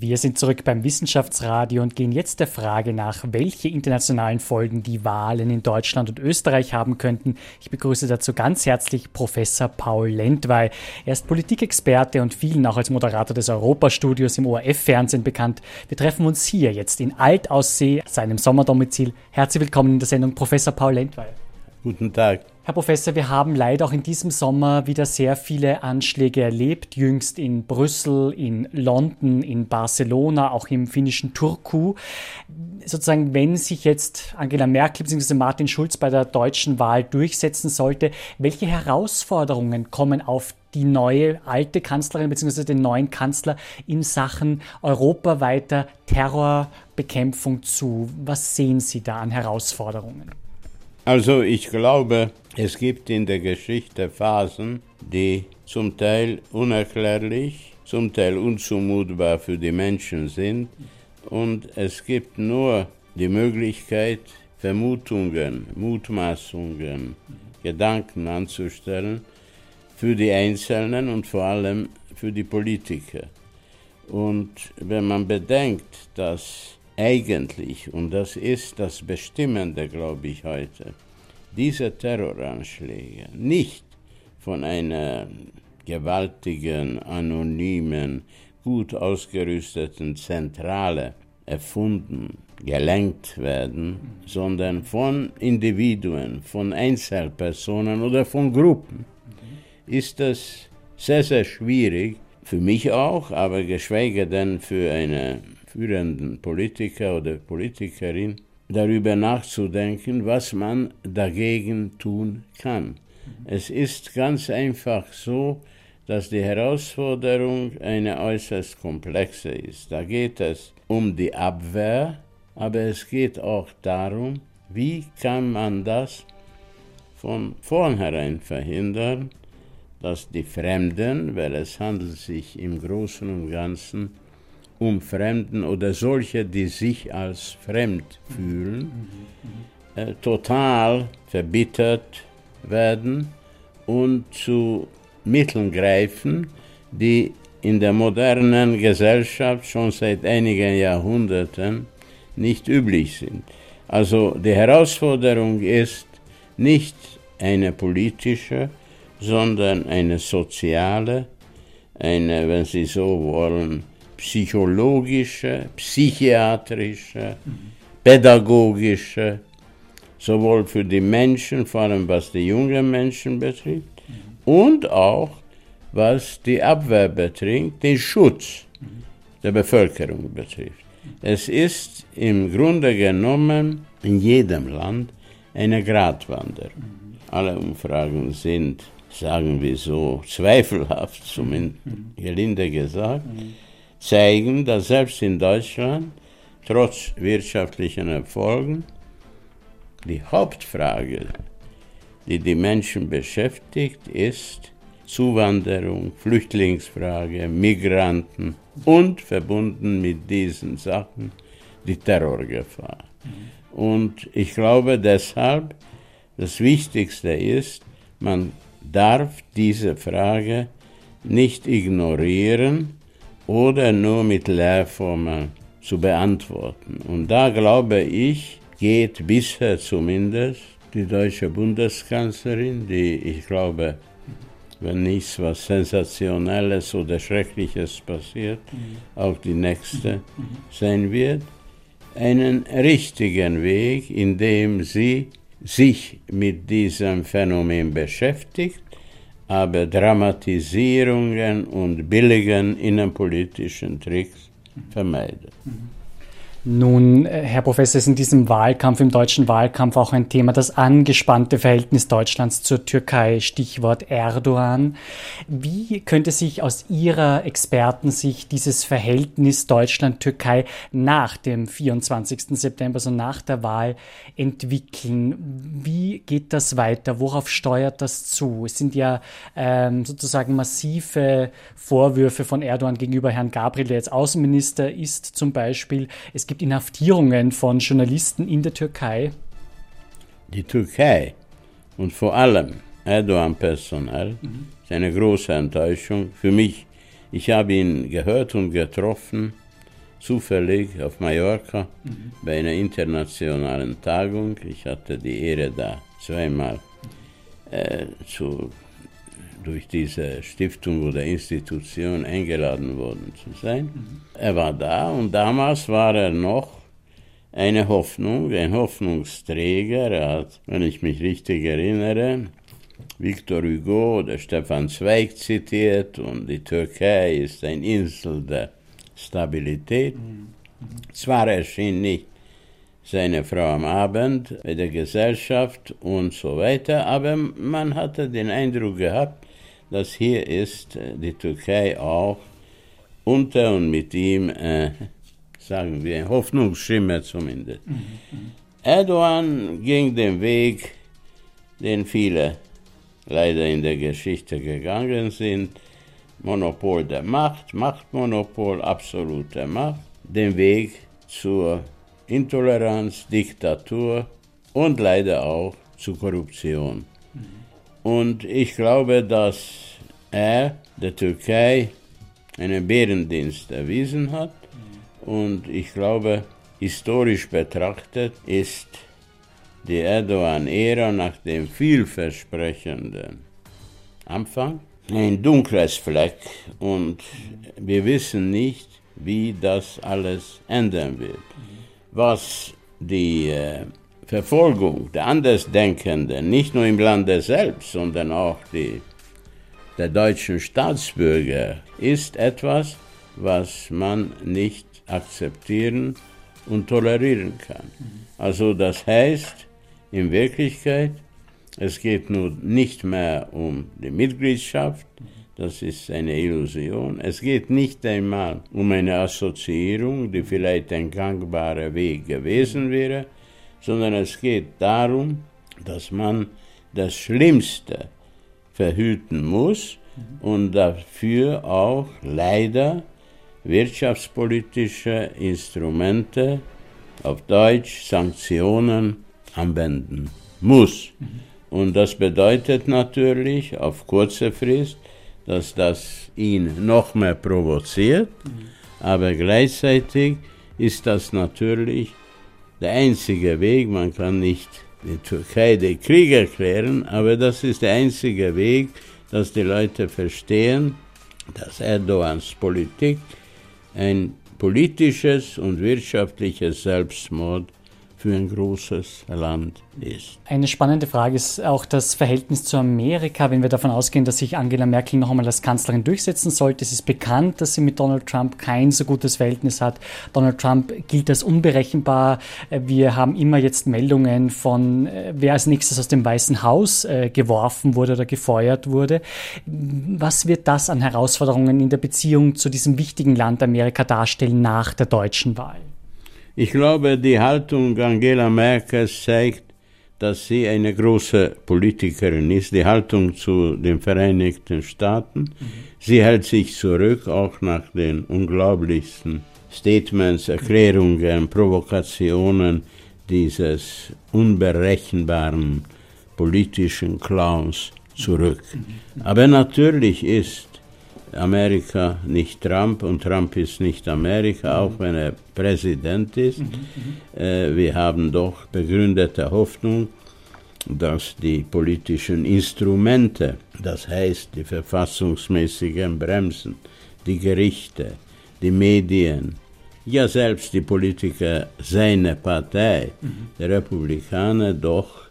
Wir sind zurück beim Wissenschaftsradio und gehen jetzt der Frage nach, welche internationalen Folgen die Wahlen in Deutschland und Österreich haben könnten. Ich begrüße dazu ganz herzlich Professor Paul Lentwey. Er ist Politikexperte und vielen auch als Moderator des Europastudios im ORF-Fernsehen bekannt. Wir treffen uns hier jetzt in Altaussee, seinem Sommerdomizil. Herzlich willkommen in der Sendung Professor Paul Lentwey. Guten Tag. Herr Professor, wir haben leider auch in diesem Sommer wieder sehr viele Anschläge erlebt, jüngst in Brüssel, in London, in Barcelona, auch im finnischen Turku. Sozusagen, wenn sich jetzt Angela Merkel bzw. Martin Schulz bei der deutschen Wahl durchsetzen sollte, welche Herausforderungen kommen auf die neue alte Kanzlerin bzw. den neuen Kanzler in Sachen europaweiter Terrorbekämpfung zu? Was sehen Sie da an Herausforderungen? Also ich glaube, es gibt in der Geschichte Phasen, die zum Teil unerklärlich, zum Teil unzumutbar für die Menschen sind. Und es gibt nur die Möglichkeit, Vermutungen, Mutmaßungen, Gedanken anzustellen für die Einzelnen und vor allem für die Politiker. Und wenn man bedenkt, dass eigentlich, und das ist das Bestimmende, glaube ich, heute, diese Terroranschläge nicht von einer gewaltigen, anonymen, gut ausgerüsteten Zentrale erfunden, gelenkt werden, sondern von Individuen, von Einzelpersonen oder von Gruppen, ist das sehr, sehr schwierig, für mich auch, aber geschweige denn für einen führenden Politiker oder Politikerin darüber nachzudenken, was man dagegen tun kann. Es ist ganz einfach so, dass die Herausforderung eine äußerst komplexe ist. Da geht es um die Abwehr, aber es geht auch darum, wie kann man das von vornherein verhindern, dass die Fremden, weil es handelt sich im Großen und Ganzen um Fremden oder solche, die sich als fremd fühlen, äh, total verbittert werden und zu Mitteln greifen, die in der modernen Gesellschaft schon seit einigen Jahrhunderten nicht üblich sind. Also die Herausforderung ist nicht eine politische, sondern eine soziale, eine, wenn Sie so wollen, psychologische, psychiatrische, pädagogische, sowohl für die Menschen, vor allem was die jungen Menschen betrifft, und auch was die Abwehr betrifft, den Schutz der Bevölkerung betrifft. Es ist im Grunde genommen in jedem Land eine Gratwanderung. Alle Umfragen sind, sagen wir so, zweifelhaft, zumindest gelinde gesagt zeigen, dass selbst in Deutschland, trotz wirtschaftlichen Erfolgen, die Hauptfrage, die die Menschen beschäftigt, ist Zuwanderung, Flüchtlingsfrage, Migranten und verbunden mit diesen Sachen die Terrorgefahr. Und ich glaube deshalb, das Wichtigste ist, man darf diese Frage nicht ignorieren, oder nur mit Lehrformeln zu beantworten. Und da glaube ich, geht bisher zumindest die deutsche Bundeskanzlerin, die ich glaube, wenn nichts was Sensationelles oder Schreckliches passiert, auch die nächste sein wird, einen richtigen Weg, indem sie sich mit diesem Phänomen beschäftigt aber Dramatisierungen und billigen innenpolitischen Tricks vermeidet. Mhm. Nun, äh, Herr Professor, ist in diesem Wahlkampf, im deutschen Wahlkampf auch ein Thema das angespannte Verhältnis Deutschlands zur Türkei, Stichwort Erdogan. Wie könnte sich aus Ihrer Expertensicht dieses Verhältnis Deutschland-Türkei nach dem 24. September, also nach der Wahl, entwickeln? Wie geht das weiter? Worauf steuert das zu? Es sind ja ähm, sozusagen massive Vorwürfe von Erdogan gegenüber Herrn Gabriel, der jetzt Außenminister ist, zum Beispiel. Es gibt Inhaftierungen von Journalisten in der Türkei. Die Türkei und vor allem Erdogan personell mhm. ist eine große Enttäuschung für mich. Ich habe ihn gehört und getroffen zufällig auf Mallorca mhm. bei einer internationalen Tagung. Ich hatte die Ehre, da zweimal äh, zu, durch diese Stiftung oder Institution eingeladen worden zu sein. Mhm. Er war da und damals war er noch eine Hoffnung, ein Hoffnungsträger. Er hat, wenn ich mich richtig erinnere, Victor Hugo oder Stefan Zweig zitiert und die Türkei ist eine Insel der Stabilität. Zwar erschien nicht seine Frau am Abend bei der Gesellschaft und so weiter, aber man hatte den Eindruck gehabt, dass hier ist äh, die Türkei auch unter und mit ihm, äh, sagen wir, ein Hoffnungsschimmer zumindest. Mhm. Erdogan ging den Weg, den viele leider in der Geschichte gegangen sind. Monopol der Macht, Machtmonopol, absolute Macht, den Weg zur Intoleranz, Diktatur und leider auch zu Korruption. Und ich glaube, dass er der Türkei einen Bärendienst erwiesen hat. Und ich glaube, historisch betrachtet ist die Erdogan-Ära nach dem vielversprechenden Anfang ein dunkles Fleck und wir wissen nicht, wie das alles ändern wird. Was die äh, Verfolgung der Andersdenkenden, nicht nur im Lande selbst, sondern auch die, der deutschen Staatsbürger, ist etwas, was man nicht akzeptieren und tolerieren kann. Also das heißt, in Wirklichkeit, es geht nun nicht mehr um die Mitgliedschaft, das ist eine Illusion. Es geht nicht einmal um eine Assoziierung, die vielleicht ein gangbarer Weg gewesen wäre, sondern es geht darum, dass man das Schlimmste verhüten muss und dafür auch leider wirtschaftspolitische Instrumente, auf Deutsch Sanktionen, anwenden muss. Und das bedeutet natürlich auf kurze Frist, dass das ihn noch mehr provoziert, aber gleichzeitig ist das natürlich der einzige Weg. Man kann nicht die Türkei den Krieg erklären, aber das ist der einzige Weg, dass die Leute verstehen, dass Erdogans Politik ein politisches und wirtschaftliches Selbstmord für ein großes Land ist. Eine spannende Frage ist auch das Verhältnis zu Amerika. Wenn wir davon ausgehen, dass sich Angela Merkel noch einmal als Kanzlerin durchsetzen sollte, es ist bekannt, dass sie mit Donald Trump kein so gutes Verhältnis hat. Donald Trump gilt als unberechenbar. Wir haben immer jetzt Meldungen von, äh, wer als nächstes aus dem Weißen Haus äh, geworfen wurde oder gefeuert wurde. Was wird das an Herausforderungen in der Beziehung zu diesem wichtigen Land Amerika darstellen nach der deutschen Wahl? Ich glaube, die Haltung Angela Merkel zeigt, dass sie eine große Politikerin ist, die Haltung zu den Vereinigten Staaten. Mhm. Sie hält sich zurück, auch nach den unglaublichsten Statements, Erklärungen, Provokationen dieses unberechenbaren politischen Clowns zurück. Mhm. Aber natürlich ist Amerika nicht Trump und Trump ist nicht Amerika, auch wenn er Präsident ist. Mhm, mhm. äh, wir haben doch begründete Hoffnung, dass die politischen Instrumente, das heißt die verfassungsmäßigen Bremsen, die Gerichte, die Medien, ja selbst die Politiker seiner Partei, mhm. der Republikaner, doch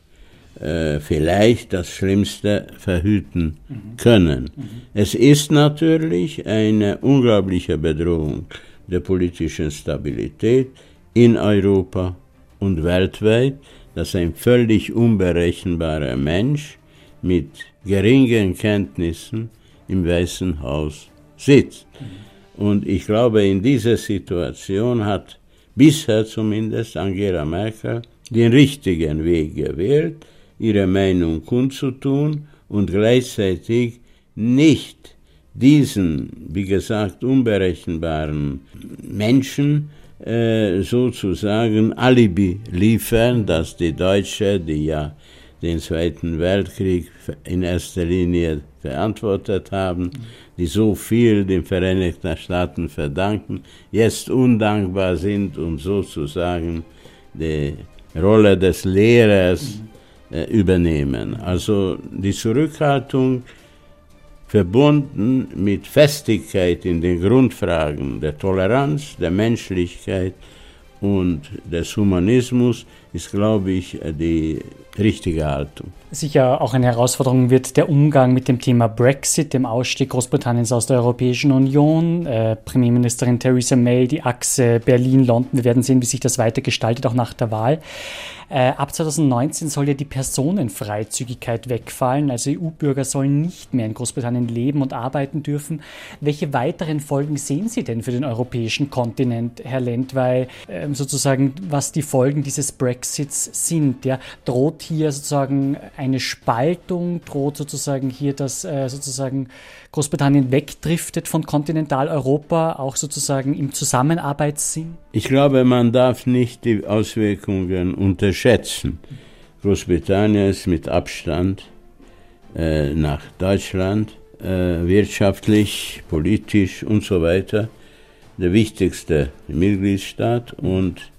äh, vielleicht das Schlimmste verhüten können. Es ist natürlich eine unglaubliche Bedrohung der politischen Stabilität in Europa und weltweit, dass ein völlig unberechenbarer Mensch mit geringen Kenntnissen im Weißen Haus sitzt. Und ich glaube, in dieser Situation hat bisher zumindest Angela Merkel den richtigen Weg gewählt, ihre Meinung kundzutun und gleichzeitig nicht diesen, wie gesagt, unberechenbaren Menschen äh, sozusagen Alibi liefern, dass die Deutsche, die ja den Zweiten Weltkrieg in erster Linie verantwortet haben, die so viel den Vereinigten Staaten verdanken, jetzt undankbar sind und sozusagen die Rolle des Lehrers übernehmen. Also die Zurückhaltung verbunden mit Festigkeit in den Grundfragen der Toleranz, der Menschlichkeit und des Humanismus ist, glaube ich, die richtige Haltung. Sicher auch eine Herausforderung wird der Umgang mit dem Thema Brexit, dem Ausstieg Großbritanniens aus der Europäischen Union. Äh, Premierministerin Theresa May, die Achse Berlin-London. Wir werden sehen, wie sich das weiter gestaltet, auch nach der Wahl. Äh, ab 2019 soll ja die Personenfreizügigkeit wegfallen. Also EU-Bürger sollen nicht mehr in Großbritannien leben und arbeiten dürfen. Welche weiteren Folgen sehen Sie denn für den europäischen Kontinent, Herr Lendwey, äh, sozusagen, was die Folgen dieses Brexits sind? Ja? Droht hier sozusagen eine Spaltung? Droht sozusagen hier, dass äh, sozusagen Großbritannien wegdriftet von Kontinentaleuropa, auch sozusagen im Zusammenarbeitssinn? Ich glaube, man darf nicht die Auswirkungen unterschätzen. Großbritannien ist mit Abstand äh, nach Deutschland äh, wirtschaftlich, politisch und so weiter der wichtigste Mitgliedstaat und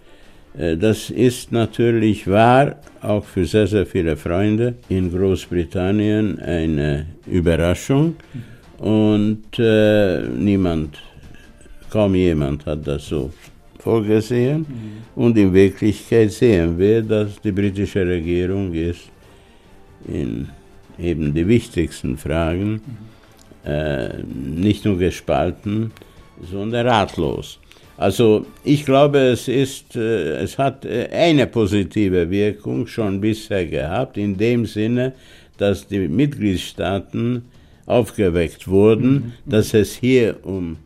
das ist natürlich wahr, auch für sehr, sehr viele Freunde in Großbritannien eine Überraschung. Und äh, niemand, kaum jemand hat das so vorgesehen. Mhm. Und in Wirklichkeit sehen wir, dass die britische Regierung ist in eben die wichtigsten Fragen mhm. äh, nicht nur gespalten, sondern ratlos. Also ich glaube, es, ist, äh, es hat äh, eine positive Wirkung schon bisher gehabt, in dem Sinne, dass die Mitgliedstaaten aufgeweckt wurden, mhm. dass es hier um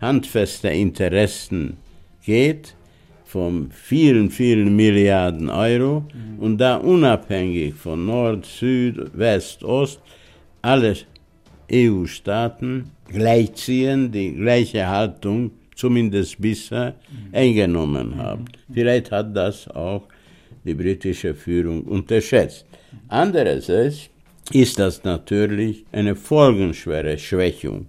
handfeste Interessen geht von vielen, vielen Milliarden Euro mhm. und da unabhängig von Nord, Süd, West, Ost alle EU-Staaten gleichziehen, die gleiche Haltung zumindest bisher eingenommen haben. Vielleicht hat das auch die britische Führung unterschätzt. Andererseits ist das natürlich eine folgenschwere Schwächung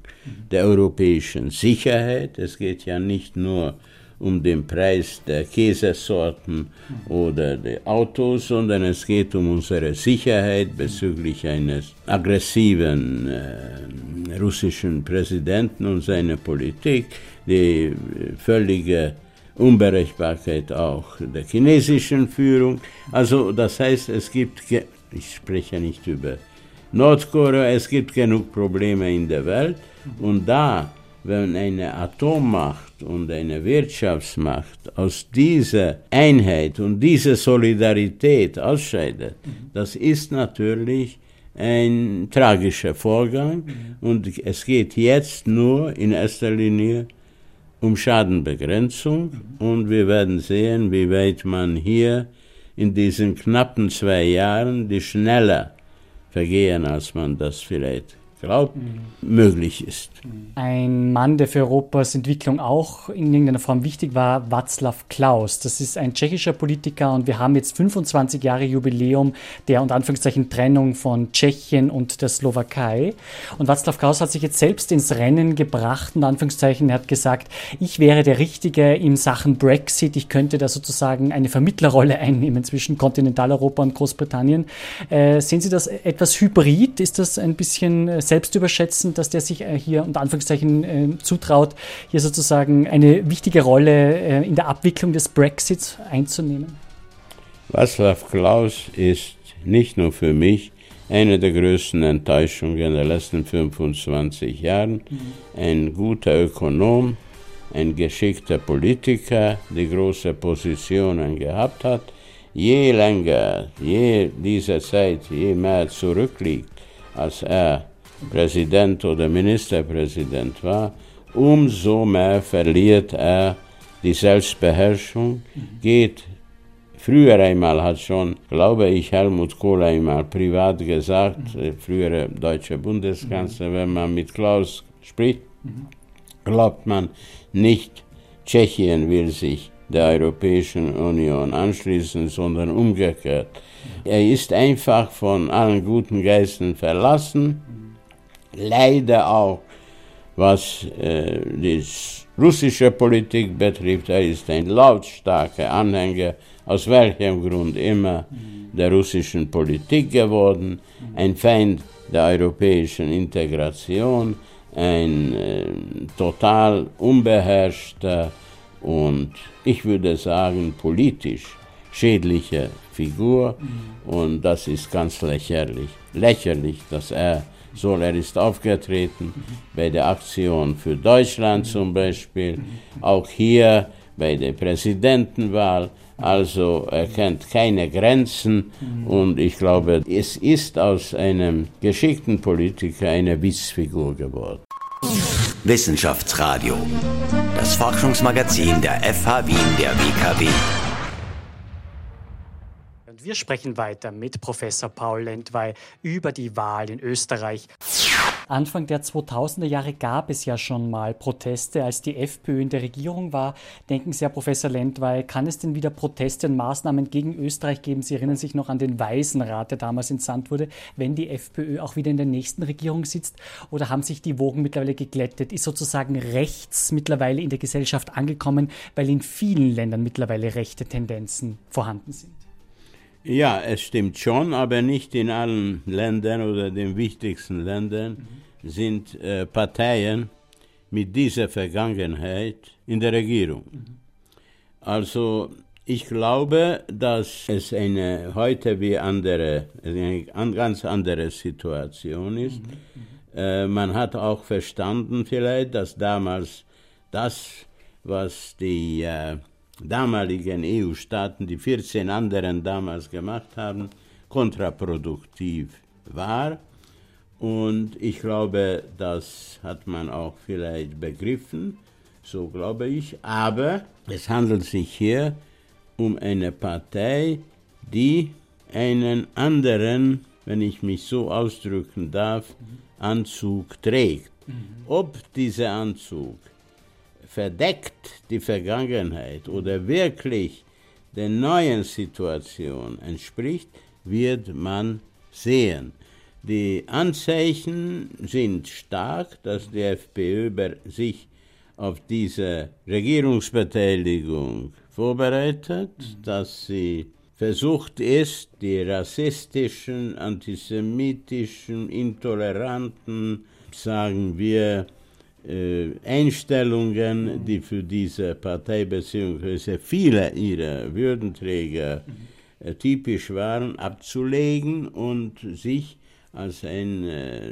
der europäischen Sicherheit. Es geht ja nicht nur um den Preis der Käsesorten oder der Autos, sondern es geht um unsere Sicherheit bezüglich eines aggressiven äh, russischen Präsidenten und seiner Politik, die völlige Unberechenbarkeit auch der chinesischen Führung. Also das heißt, es gibt, ich spreche nicht über Nordkorea, es gibt genug Probleme in der Welt. Und da, wenn eine Atommacht und eine Wirtschaftsmacht aus dieser Einheit und dieser Solidarität ausscheidet, das ist natürlich ein tragischer Vorgang. Und es geht jetzt nur in erster Linie um Schadenbegrenzung. Und wir werden sehen, wie weit man hier in diesen knappen zwei Jahren die schneller vergehen, als man das vielleicht glaubt, mhm. möglich ist. Ein Mann, der für Europas Entwicklung auch in irgendeiner Form wichtig war, Václav Klaus. Das ist ein tschechischer Politiker und wir haben jetzt 25 Jahre Jubiläum der unter Anführungszeichen Trennung von Tschechien und der Slowakei. Und Václav Klaus hat sich jetzt selbst ins Rennen gebracht, unter Anführungszeichen. Er hat gesagt, ich wäre der Richtige in Sachen Brexit. Ich könnte da sozusagen eine Vermittlerrolle einnehmen zwischen Kontinentaleuropa und Großbritannien. Äh, sehen Sie das etwas hybrid? Ist das ein bisschen äh, selbst überschätzen, dass der sich äh, hier unter Anführungszeichen äh, zutraut, hier sozusagen eine wichtige Rolle äh, in der Abwicklung des Brexits einzunehmen? Václav Klaus ist nicht nur für mich eine der größten Enttäuschungen der letzten 25 Jahre. Mhm. Ein guter Ökonom, ein geschickter Politiker, der große Positionen gehabt hat. Je länger, je diese Zeit, je mehr zurückliegt, als er Präsident oder Ministerpräsident war, umso mehr verliert er die Selbstbeherrschung, geht Früher einmal hat schon, glaube ich, Helmut Kohl einmal privat gesagt, mhm. frühere deutsche Bundeskanzler, mhm. wenn man mit Klaus spricht, mhm. glaubt man nicht, Tschechien will sich der Europäischen Union anschließen, sondern umgekehrt. Er ist einfach von allen guten Geistern verlassen, leider auch was äh, die russische Politik betrifft. Er ist ein lautstarker Anhänger, aus welchem Grund immer, der russischen Politik geworden, ein Feind der europäischen Integration, ein äh, total unbeherrschter und ich würde sagen politisch schädliche Figur und das ist ganz lächerlich. Lächerlich, dass er so, er ist aufgetreten bei der Aktion für Deutschland zum Beispiel, auch hier bei der Präsidentenwahl. Also er kennt keine Grenzen und ich glaube, es ist aus einem geschickten Politiker eine Witzfigur geworden. Wissenschaftsradio, das Forschungsmagazin der FH Wien der WKW. Wir sprechen weiter mit Professor Paul Lentwey über die Wahl in Österreich. Anfang der 2000er Jahre gab es ja schon mal Proteste, als die FPÖ in der Regierung war. Denken Sie, Herr Professor Lentwey, kann es denn wieder Proteste und Maßnahmen gegen Österreich geben? Sie erinnern sich noch an den Weisenrat, der damals entsandt wurde, wenn die FPÖ auch wieder in der nächsten Regierung sitzt? Oder haben sich die Wogen mittlerweile geglättet? Ist sozusagen rechts mittlerweile in der Gesellschaft angekommen, weil in vielen Ländern mittlerweile rechte Tendenzen vorhanden sind? Ja, es stimmt schon, aber nicht in allen Ländern oder den wichtigsten Ländern mhm. sind äh, Parteien mit dieser Vergangenheit in der Regierung. Mhm. Also ich glaube, dass es eine heute wie andere, eine ganz andere Situation ist. Mhm. Äh, man hat auch verstanden vielleicht, dass damals das, was die äh, damaligen EU-Staaten, die 14 anderen damals gemacht haben, kontraproduktiv war. Und ich glaube, das hat man auch vielleicht begriffen, so glaube ich. Aber es handelt sich hier um eine Partei, die einen anderen, wenn ich mich so ausdrücken darf, Anzug trägt. Mhm. Ob dieser Anzug verdeckt die Vergangenheit oder wirklich der neuen Situation entspricht, wird man sehen. Die Anzeichen sind stark, dass die FPÖ sich auf diese Regierungsbeteiligung vorbereitet, dass sie versucht ist, die rassistischen, antisemitischen, intoleranten, sagen wir, Einstellungen, die für diese Partei bzw. viele ihrer Würdenträger äh, typisch waren, abzulegen und sich als ein äh,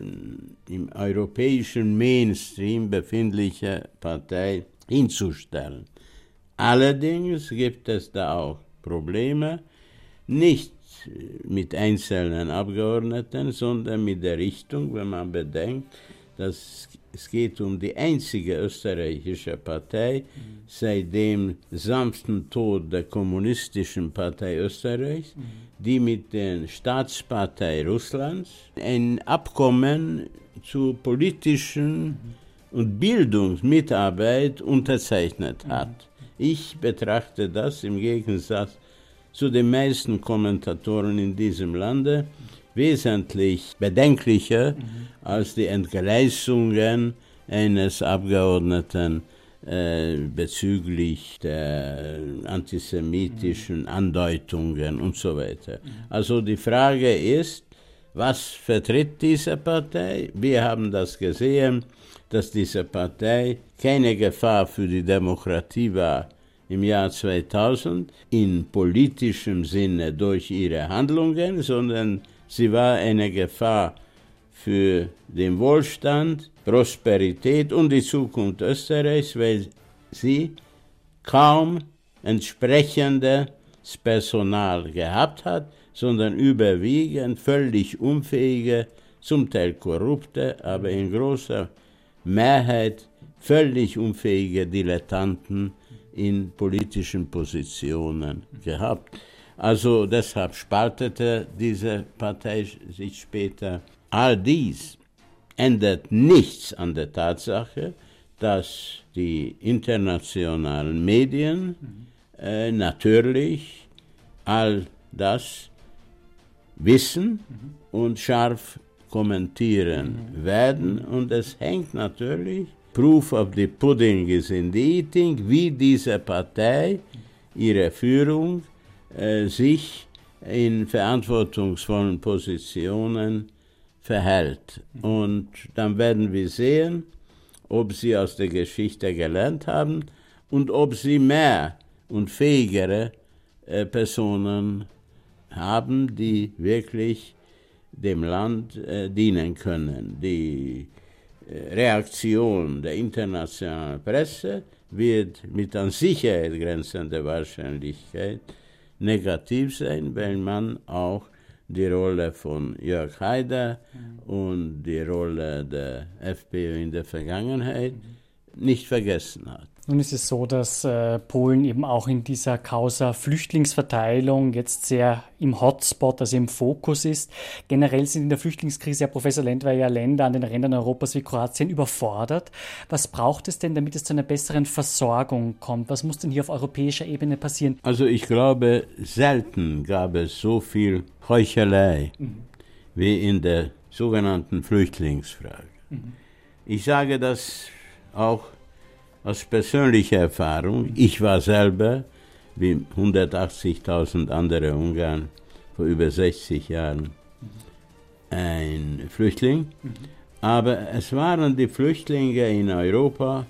im europäischen Mainstream befindliche Partei hinzustellen. Allerdings gibt es da auch Probleme, nicht mit einzelnen Abgeordneten, sondern mit der Richtung, wenn man bedenkt, dass es geht um die einzige österreichische Partei seit dem sanften Tod der kommunistischen Partei Österreichs, die mit der Staatspartei Russlands ein Abkommen zur politischen und Bildungsmitarbeit unterzeichnet hat. Ich betrachte das im Gegensatz zu den meisten Kommentatoren in diesem Lande wesentlich bedenklicher mhm. als die Entgleisungen eines Abgeordneten äh, bezüglich der antisemitischen Andeutungen und so weiter. Mhm. Also die Frage ist, was vertritt diese Partei? Wir haben das gesehen, dass diese Partei keine Gefahr für die Demokratie war im Jahr 2000 in politischem Sinne durch ihre Handlungen, sondern Sie war eine Gefahr für den Wohlstand, Prosperität und die Zukunft Österreichs, weil sie kaum entsprechendes Personal gehabt hat, sondern überwiegend völlig unfähige, zum Teil korrupte, aber in großer Mehrheit völlig unfähige Dilettanten in politischen Positionen gehabt. Also deshalb spaltete diese Partei sich später. All dies ändert nichts an der Tatsache, dass die internationalen Medien äh, natürlich all das wissen und scharf kommentieren werden. Und es hängt natürlich, Proof of the Pudding is in the Eating, wie diese Partei, ihre Führung, sich in verantwortungsvollen Positionen verhält. Und dann werden wir sehen, ob sie aus der Geschichte gelernt haben und ob sie mehr und fähigere äh, Personen haben, die wirklich dem Land äh, dienen können. Die äh, Reaktion der internationalen Presse wird mit an Sicherheit grenzender Wahrscheinlichkeit negativ sein, weil man auch die Rolle von Jörg Haider mhm. und die Rolle der FPÖ in der Vergangenheit mhm. nicht vergessen hat. Nun ist es so, dass äh, Polen eben auch in dieser Causa Flüchtlingsverteilung jetzt sehr im Hotspot, also im Fokus ist. Generell sind in der Flüchtlingskrise, Herr Professor Lendwer, ja Länder an den Rändern Europas wie Kroatien überfordert. Was braucht es denn, damit es zu einer besseren Versorgung kommt? Was muss denn hier auf europäischer Ebene passieren? Also ich glaube, selten gab es so viel Heuchelei mhm. wie in der sogenannten Flüchtlingsfrage. Mhm. Ich sage das auch aus persönlicher Erfahrung, ich war selber, wie 180.000 andere Ungarn vor über 60 Jahren, ein Flüchtling. Aber es waren die Flüchtlinge in Europa,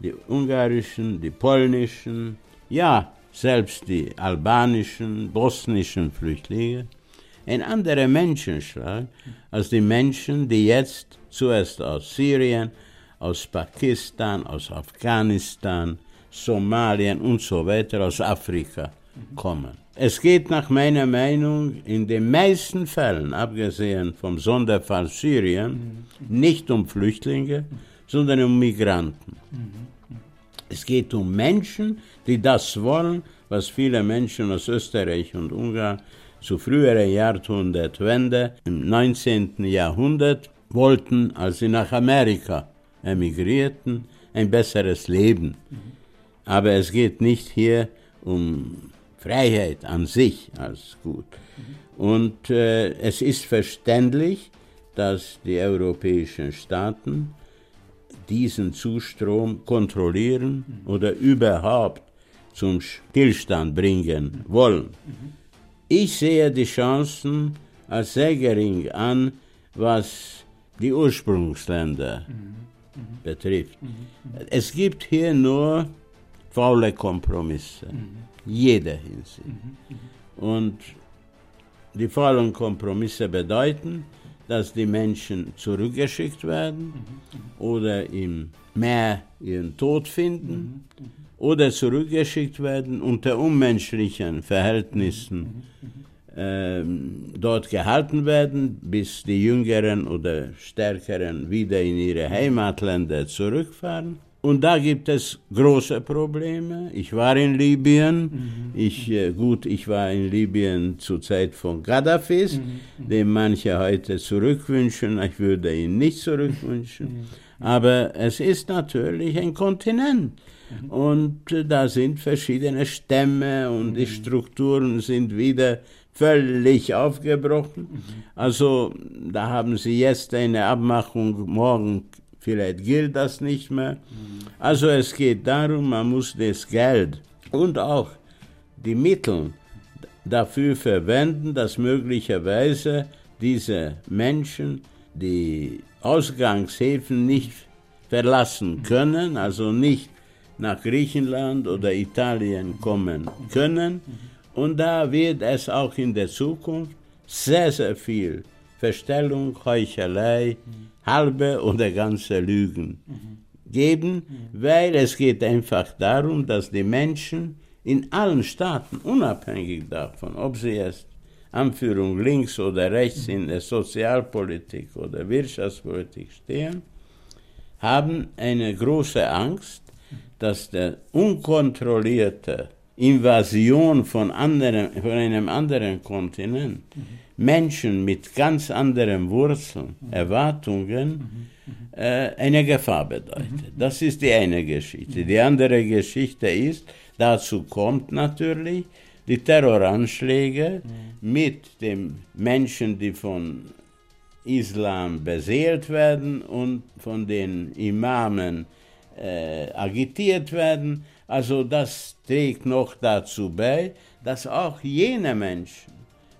die ungarischen, die polnischen, ja, selbst die albanischen, bosnischen Flüchtlinge, ein anderer Menschenschlag als die Menschen, die jetzt zuerst aus Syrien, aus Pakistan, aus Afghanistan, Somalien und so weiter, aus Afrika kommen. Es geht nach meiner Meinung in den meisten Fällen, abgesehen vom Sonderfall Syrien, nicht um Flüchtlinge, sondern um Migranten. Es geht um Menschen, die das wollen, was viele Menschen aus Österreich und Ungarn zu früherer Jahrhundertwende im 19. Jahrhundert wollten, als sie nach Amerika emigrierten, ein besseres Leben. Aber es geht nicht hier um Freiheit an sich als gut. Und äh, es ist verständlich, dass die europäischen Staaten diesen Zustrom kontrollieren oder überhaupt zum Stillstand bringen wollen. Ich sehe die Chancen als sehr gering an, was die Ursprungsländer betrifft. Es gibt hier nur faule Kompromisse, jeder Hinsicht. Und die faulen Kompromisse bedeuten, dass die Menschen zurückgeschickt werden oder im Meer ihren Tod finden oder zurückgeschickt werden unter unmenschlichen Verhältnissen dort gehalten werden, bis die Jüngeren oder Stärkeren wieder in ihre Heimatländer zurückfahren. Und da gibt es große Probleme. Ich war in Libyen. Mhm. Ich, äh, gut, ich war in Libyen zur Zeit von Gaddafis, mhm. den manche heute zurückwünschen. Ich würde ihn nicht zurückwünschen. Mhm. Aber es ist natürlich ein Kontinent. Mhm. Und äh, da sind verschiedene Stämme und die mhm. Strukturen sind wieder völlig aufgebrochen. Mhm. Also da haben sie jetzt eine Abmachung, morgen vielleicht gilt das nicht mehr. Mhm. Also es geht darum, man muss das Geld und auch die Mittel dafür verwenden, dass möglicherweise diese Menschen die Ausgangshäfen nicht verlassen können, also nicht nach Griechenland oder Italien kommen können. Und da wird es auch in der Zukunft sehr, sehr viel Verstellung, Heuchelei, halbe oder ganze Lügen geben, weil es geht einfach darum, dass die Menschen in allen Staaten, unabhängig davon, ob sie jetzt Anführung links oder rechts in der Sozialpolitik oder Wirtschaftspolitik stehen, haben eine große Angst, dass der unkontrollierte Invasion von, anderen, von einem anderen Kontinent, mhm. Menschen mit ganz anderen Wurzeln, mhm. Erwartungen, äh, eine Gefahr bedeutet. Das ist die eine Geschichte. Die andere Geschichte ist, Dazu kommt natürlich die Terroranschläge mhm. mit den Menschen, die von Islam beseelt werden und von den Imamen äh, agitiert werden. Also das trägt noch dazu bei, dass auch jene Menschen,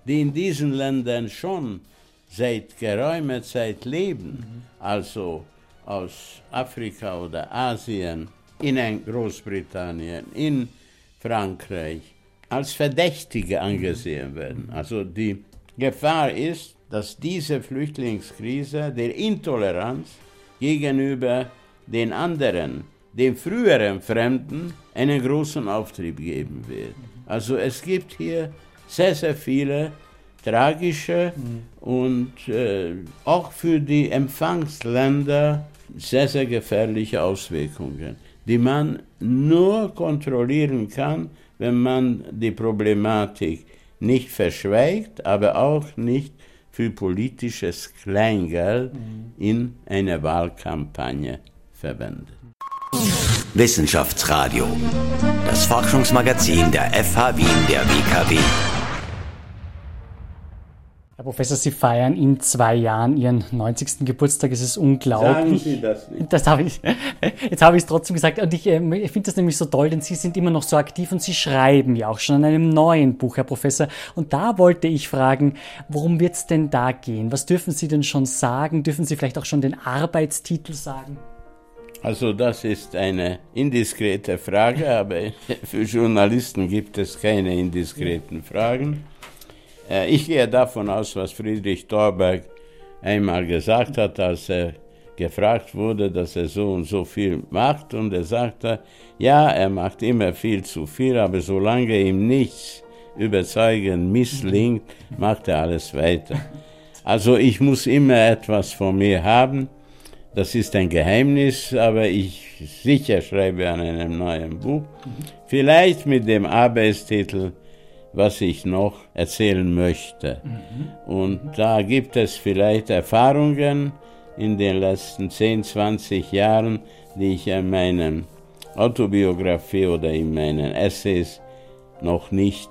die in diesen Ländern schon seit geraumer Zeit leben, mhm. also aus Afrika oder Asien, in Großbritannien, in Frankreich, als Verdächtige angesehen werden. Also die Gefahr ist, dass diese Flüchtlingskrise der Intoleranz gegenüber den anderen, den früheren Fremden, einen großen Auftrieb geben wird. Also es gibt hier sehr, sehr viele tragische und äh, auch für die Empfangsländer sehr, sehr gefährliche Auswirkungen, die man nur kontrollieren kann, wenn man die Problematik nicht verschweigt, aber auch nicht für politisches Kleingeld mhm. in eine Wahlkampagne verwendet. Wissenschaftsradio, das Forschungsmagazin der FH Wien der WKW. Herr Professor, Sie feiern in zwei Jahren Ihren 90. Geburtstag. Es ist unglaublich. Sagen Sie das nicht. Das habe ich, jetzt habe ich es trotzdem gesagt. Und ich, äh, ich finde das nämlich so toll, denn Sie sind immer noch so aktiv und Sie schreiben ja auch schon an einem neuen Buch, Herr Professor. Und da wollte ich fragen, worum wird es denn da gehen? Was dürfen Sie denn schon sagen? Dürfen Sie vielleicht auch schon den Arbeitstitel sagen? Also das ist eine indiskrete Frage, aber für Journalisten gibt es keine indiskreten Fragen. Äh, ich gehe davon aus, was Friedrich Thorberg einmal gesagt hat, als er gefragt wurde, dass er so und so viel macht. Und er sagte, ja, er macht immer viel zu viel, aber solange ihm nichts überzeugend misslingt, macht er alles weiter. Also ich muss immer etwas von mir haben. Das ist ein Geheimnis, aber ich sicher schreibe an einem neuen Buch. Vielleicht mit dem Arbeitstitel was ich noch erzählen möchte. Mhm. Und da gibt es vielleicht Erfahrungen in den letzten 10, 20 Jahren, die ich in meiner Autobiografie oder in meinen Essays noch nicht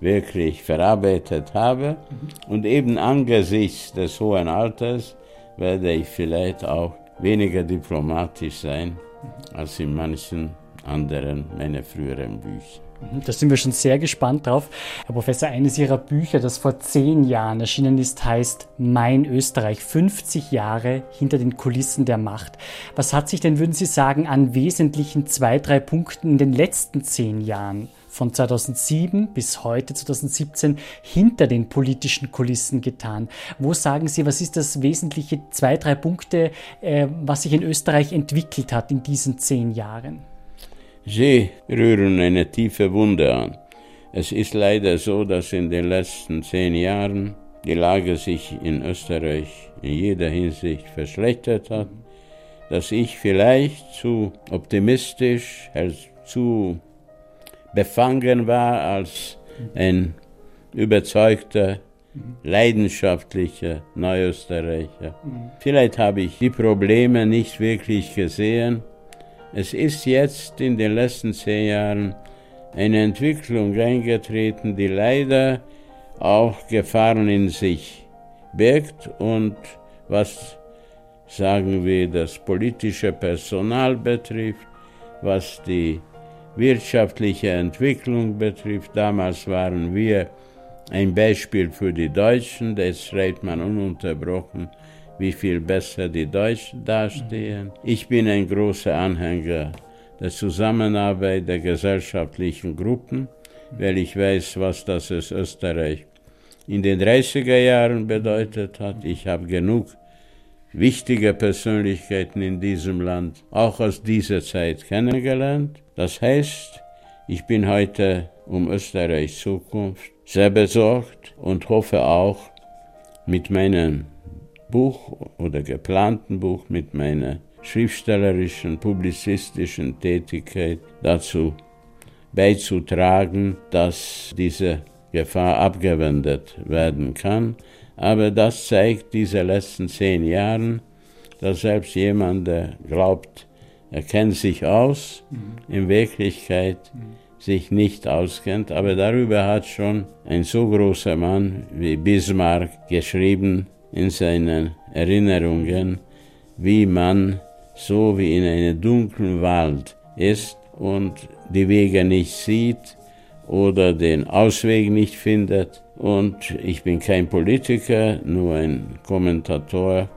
wirklich verarbeitet habe. Mhm. Und eben angesichts des hohen Alters werde ich vielleicht auch weniger diplomatisch sein als in manchen anderen meiner früheren Bücher. Mhm, da sind wir schon sehr gespannt drauf. Herr Professor, eines Ihrer Bücher, das vor zehn Jahren erschienen ist, heißt Mein Österreich, 50 Jahre hinter den Kulissen der Macht. Was hat sich denn, würden Sie sagen, an wesentlichen zwei, drei Punkten in den letzten zehn Jahren von 2007 bis heute 2017 hinter den politischen Kulissen getan? Wo sagen Sie, was ist das wesentliche zwei, drei Punkte, äh, was sich in Österreich entwickelt hat in diesen zehn Jahren? Sie rühren eine tiefe Wunde an. Es ist leider so, dass in den letzten zehn Jahren die Lage sich in Österreich in jeder Hinsicht verschlechtert hat, dass ich vielleicht zu optimistisch, zu befangen war als ein überzeugter, leidenschaftlicher Neuösterreicher. Vielleicht habe ich die Probleme nicht wirklich gesehen, es ist jetzt in den letzten zehn Jahren eine Entwicklung eingetreten, die leider auch Gefahren in sich birgt und was sagen wir das politische Personal betrifft, was die wirtschaftliche Entwicklung betrifft. Damals waren wir ein Beispiel für die Deutschen, jetzt schreibt man ununterbrochen wie viel besser die Deutschen dastehen. Ich bin ein großer Anhänger der Zusammenarbeit der gesellschaftlichen Gruppen, weil ich weiß, was das ist Österreich in den 30er Jahren bedeutet hat. Ich habe genug wichtige Persönlichkeiten in diesem Land auch aus dieser Zeit kennengelernt. Das heißt, ich bin heute um Österreichs Zukunft sehr besorgt und hoffe auch mit meinen Buch oder geplanten Buch mit meiner schriftstellerischen, publizistischen Tätigkeit dazu beizutragen, dass diese Gefahr abgewendet werden kann. Aber das zeigt diese letzten zehn Jahre, dass selbst jemand, der glaubt, er kennt sich aus, mhm. in Wirklichkeit mhm. sich nicht auskennt, aber darüber hat schon ein so großer Mann wie Bismarck geschrieben in seinen Erinnerungen, wie man so wie in einem dunklen Wald ist und die Wege nicht sieht oder den Ausweg nicht findet. Und ich bin kein Politiker, nur ein Kommentator,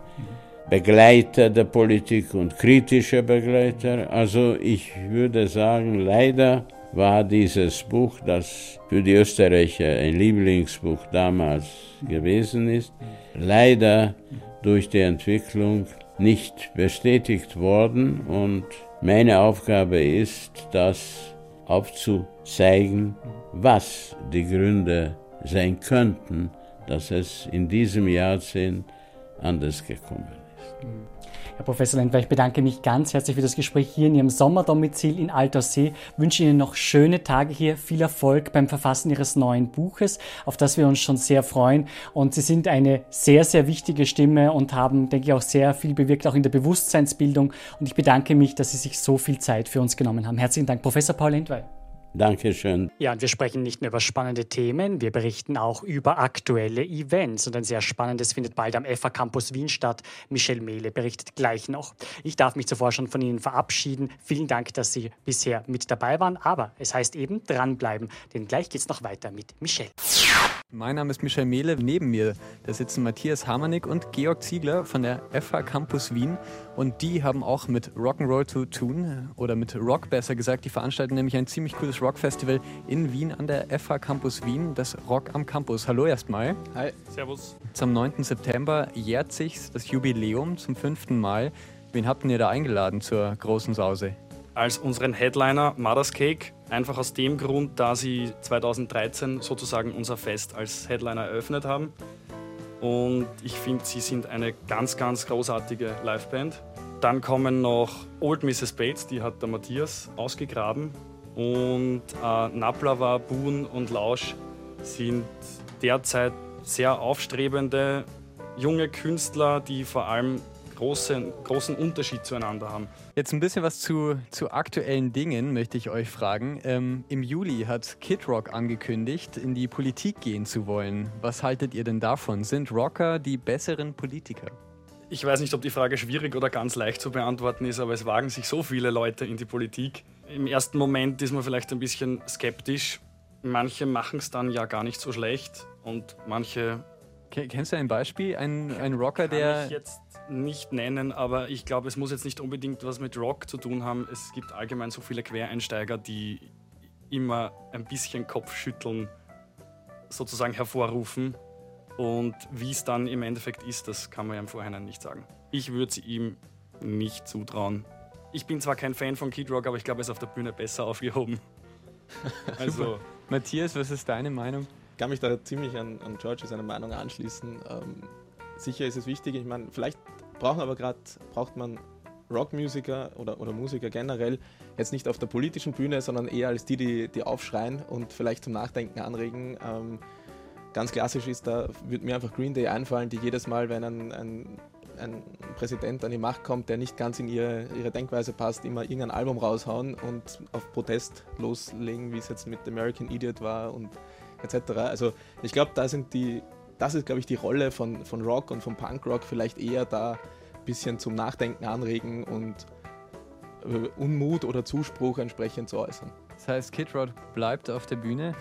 Begleiter der Politik und kritischer Begleiter. Also ich würde sagen, leider war dieses Buch, das für die Österreicher ein Lieblingsbuch damals gewesen ist, leider durch die Entwicklung nicht bestätigt worden und meine Aufgabe ist, das aufzuzeigen, was die Gründe sein könnten, dass es in diesem Jahrzehnt anders gekommen ist. Herr Professor Lendwer, ich bedanke mich ganz herzlich für das Gespräch hier in Ihrem Sommerdomizil in Alterssee. Wünsche Ihnen noch schöne Tage hier, viel Erfolg beim Verfassen Ihres neuen Buches, auf das wir uns schon sehr freuen. Und Sie sind eine sehr, sehr wichtige Stimme und haben, denke ich, auch sehr viel bewirkt, auch in der Bewusstseinsbildung. Und ich bedanke mich, dass Sie sich so viel Zeit für uns genommen haben. Herzlichen Dank, Professor Paul Lendwey. Dankeschön. Ja, und wir sprechen nicht nur über spannende Themen, wir berichten auch über aktuelle Events. Und ein sehr spannendes findet bald am FA Campus Wien statt. Michelle Mehle berichtet gleich noch. Ich darf mich zuvor schon von Ihnen verabschieden. Vielen Dank, dass Sie bisher mit dabei waren. Aber es heißt eben dranbleiben, denn gleich geht es noch weiter mit Michelle. Mein Name ist Michel Mehle. Neben mir da sitzen Matthias Hamanik und Georg Ziegler von der FH Campus Wien. Und die haben auch mit Rock'n'Roll zu tun, oder mit Rock besser gesagt. Die veranstalten nämlich ein ziemlich cooles Rockfestival in Wien an der FH Campus Wien, das Rock am Campus. Hallo erstmal. Hi. Servus. Zum 9. September jährt sich das Jubiläum zum fünften Mal. Wen habt ihr da eingeladen zur großen Sause? Als unseren Headliner Mother's Cake Einfach aus dem Grund, da sie 2013 sozusagen unser Fest als Headliner eröffnet haben. Und ich finde, sie sind eine ganz, ganz großartige Liveband. Dann kommen noch Old Mrs. Bates, die hat der Matthias ausgegraben. Und äh, Naplava, Boon und Lausch sind derzeit sehr aufstrebende junge Künstler, die vor allem großen, großen Unterschied zueinander haben. Jetzt ein bisschen was zu, zu aktuellen Dingen möchte ich euch fragen. Ähm, Im Juli hat Kid Rock angekündigt, in die Politik gehen zu wollen. Was haltet ihr denn davon? Sind Rocker die besseren Politiker? Ich weiß nicht, ob die Frage schwierig oder ganz leicht zu beantworten ist, aber es wagen sich so viele Leute in die Politik. Im ersten Moment ist man vielleicht ein bisschen skeptisch. Manche machen es dann ja gar nicht so schlecht und manche Kennst du ein Beispiel? Ein, ein Rocker, der. Ich jetzt nicht nennen, aber ich glaube, es muss jetzt nicht unbedingt was mit Rock zu tun haben. Es gibt allgemein so viele Quereinsteiger, die immer ein bisschen Kopfschütteln sozusagen hervorrufen. Und wie es dann im Endeffekt ist, das kann man ja im Vorhinein nicht sagen. Ich würde sie ihm nicht zutrauen. Ich bin zwar kein Fan von Kid Rock, aber ich glaube, er ist auf der Bühne besser aufgehoben. Also. Matthias, was ist deine Meinung? kann mich da ziemlich an, an George seiner Meinung anschließen. Ähm, sicher ist es wichtig, ich meine, vielleicht brauchen aber gerade, braucht man Rockmusiker oder, oder Musiker generell jetzt nicht auf der politischen Bühne, sondern eher als die, die, die aufschreien und vielleicht zum Nachdenken anregen. Ähm, ganz klassisch ist, da würde mir einfach Green Day einfallen, die jedes Mal, wenn ein, ein, ein Präsident an die Macht kommt, der nicht ganz in ihre, ihre Denkweise passt, immer irgendein Album raushauen und auf Protest loslegen, wie es jetzt mit American Idiot war und etc. Also ich glaube, da sind die, das ist, glaube ich, die Rolle von, von Rock und von Punkrock vielleicht eher da ein bisschen zum Nachdenken anregen und äh, Unmut oder Zuspruch entsprechend zu äußern. Das heißt, Kid Rock bleibt auf der Bühne.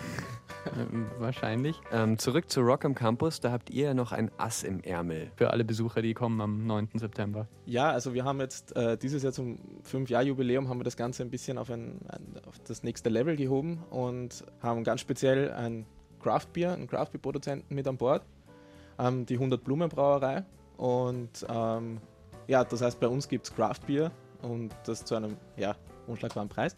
Wahrscheinlich. Ähm, zurück zu Rock am Campus, da habt ihr ja noch ein Ass im Ärmel. Für alle Besucher, die kommen am 9. September. Ja, also wir haben jetzt äh, dieses Jahr zum 5-Jahr-Jubiläum haben wir das Ganze ein bisschen auf, ein, ein, auf das nächste Level gehoben und haben ganz speziell ein Craft Beer, einen Craft Beer Produzenten mit an Bord, ähm, die 100 Blumen Brauerei und ähm, ja, das heißt bei uns gibt es Craft Beer und das zu einem ja, unschlagbaren Preis.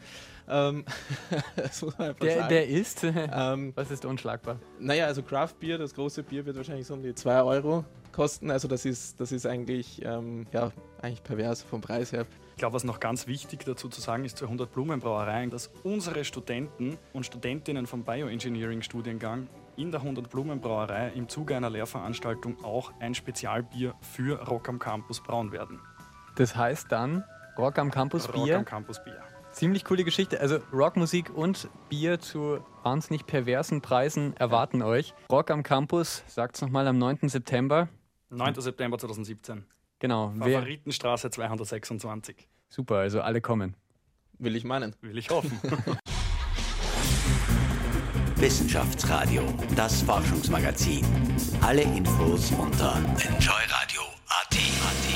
Ähm, der, der, ist? Ähm, Was ist unschlagbar? Naja, also Craft Beer, das große Bier wird wahrscheinlich so um die 2 Euro kosten. Also das ist, das ist eigentlich, ähm, ja, eigentlich pervers vom Preis her. Ich glaube, was noch ganz wichtig dazu zu sagen ist zur 100 Blumenbrauereien, dass unsere Studenten und Studentinnen vom Bioengineering-Studiengang in der 100 Blumenbrauerei im Zuge einer Lehrveranstaltung auch ein Spezialbier für Rock am Campus brauen werden. Das heißt dann Rock am Campus Rock Bier? am Campus Bier. Ziemlich coole Geschichte. Also Rockmusik und Bier zu wahnsinnig perversen Preisen erwarten euch. Rock am Campus, sagt's nochmal, am 9. September. 9. September 2017. Genau. Favoritenstraße 226. super, also alle kommen. Will ich meinen. Will ich hoffen. Wissenschaftsradio, das Forschungsmagazin. Alle Infos unter enjoyradio.at.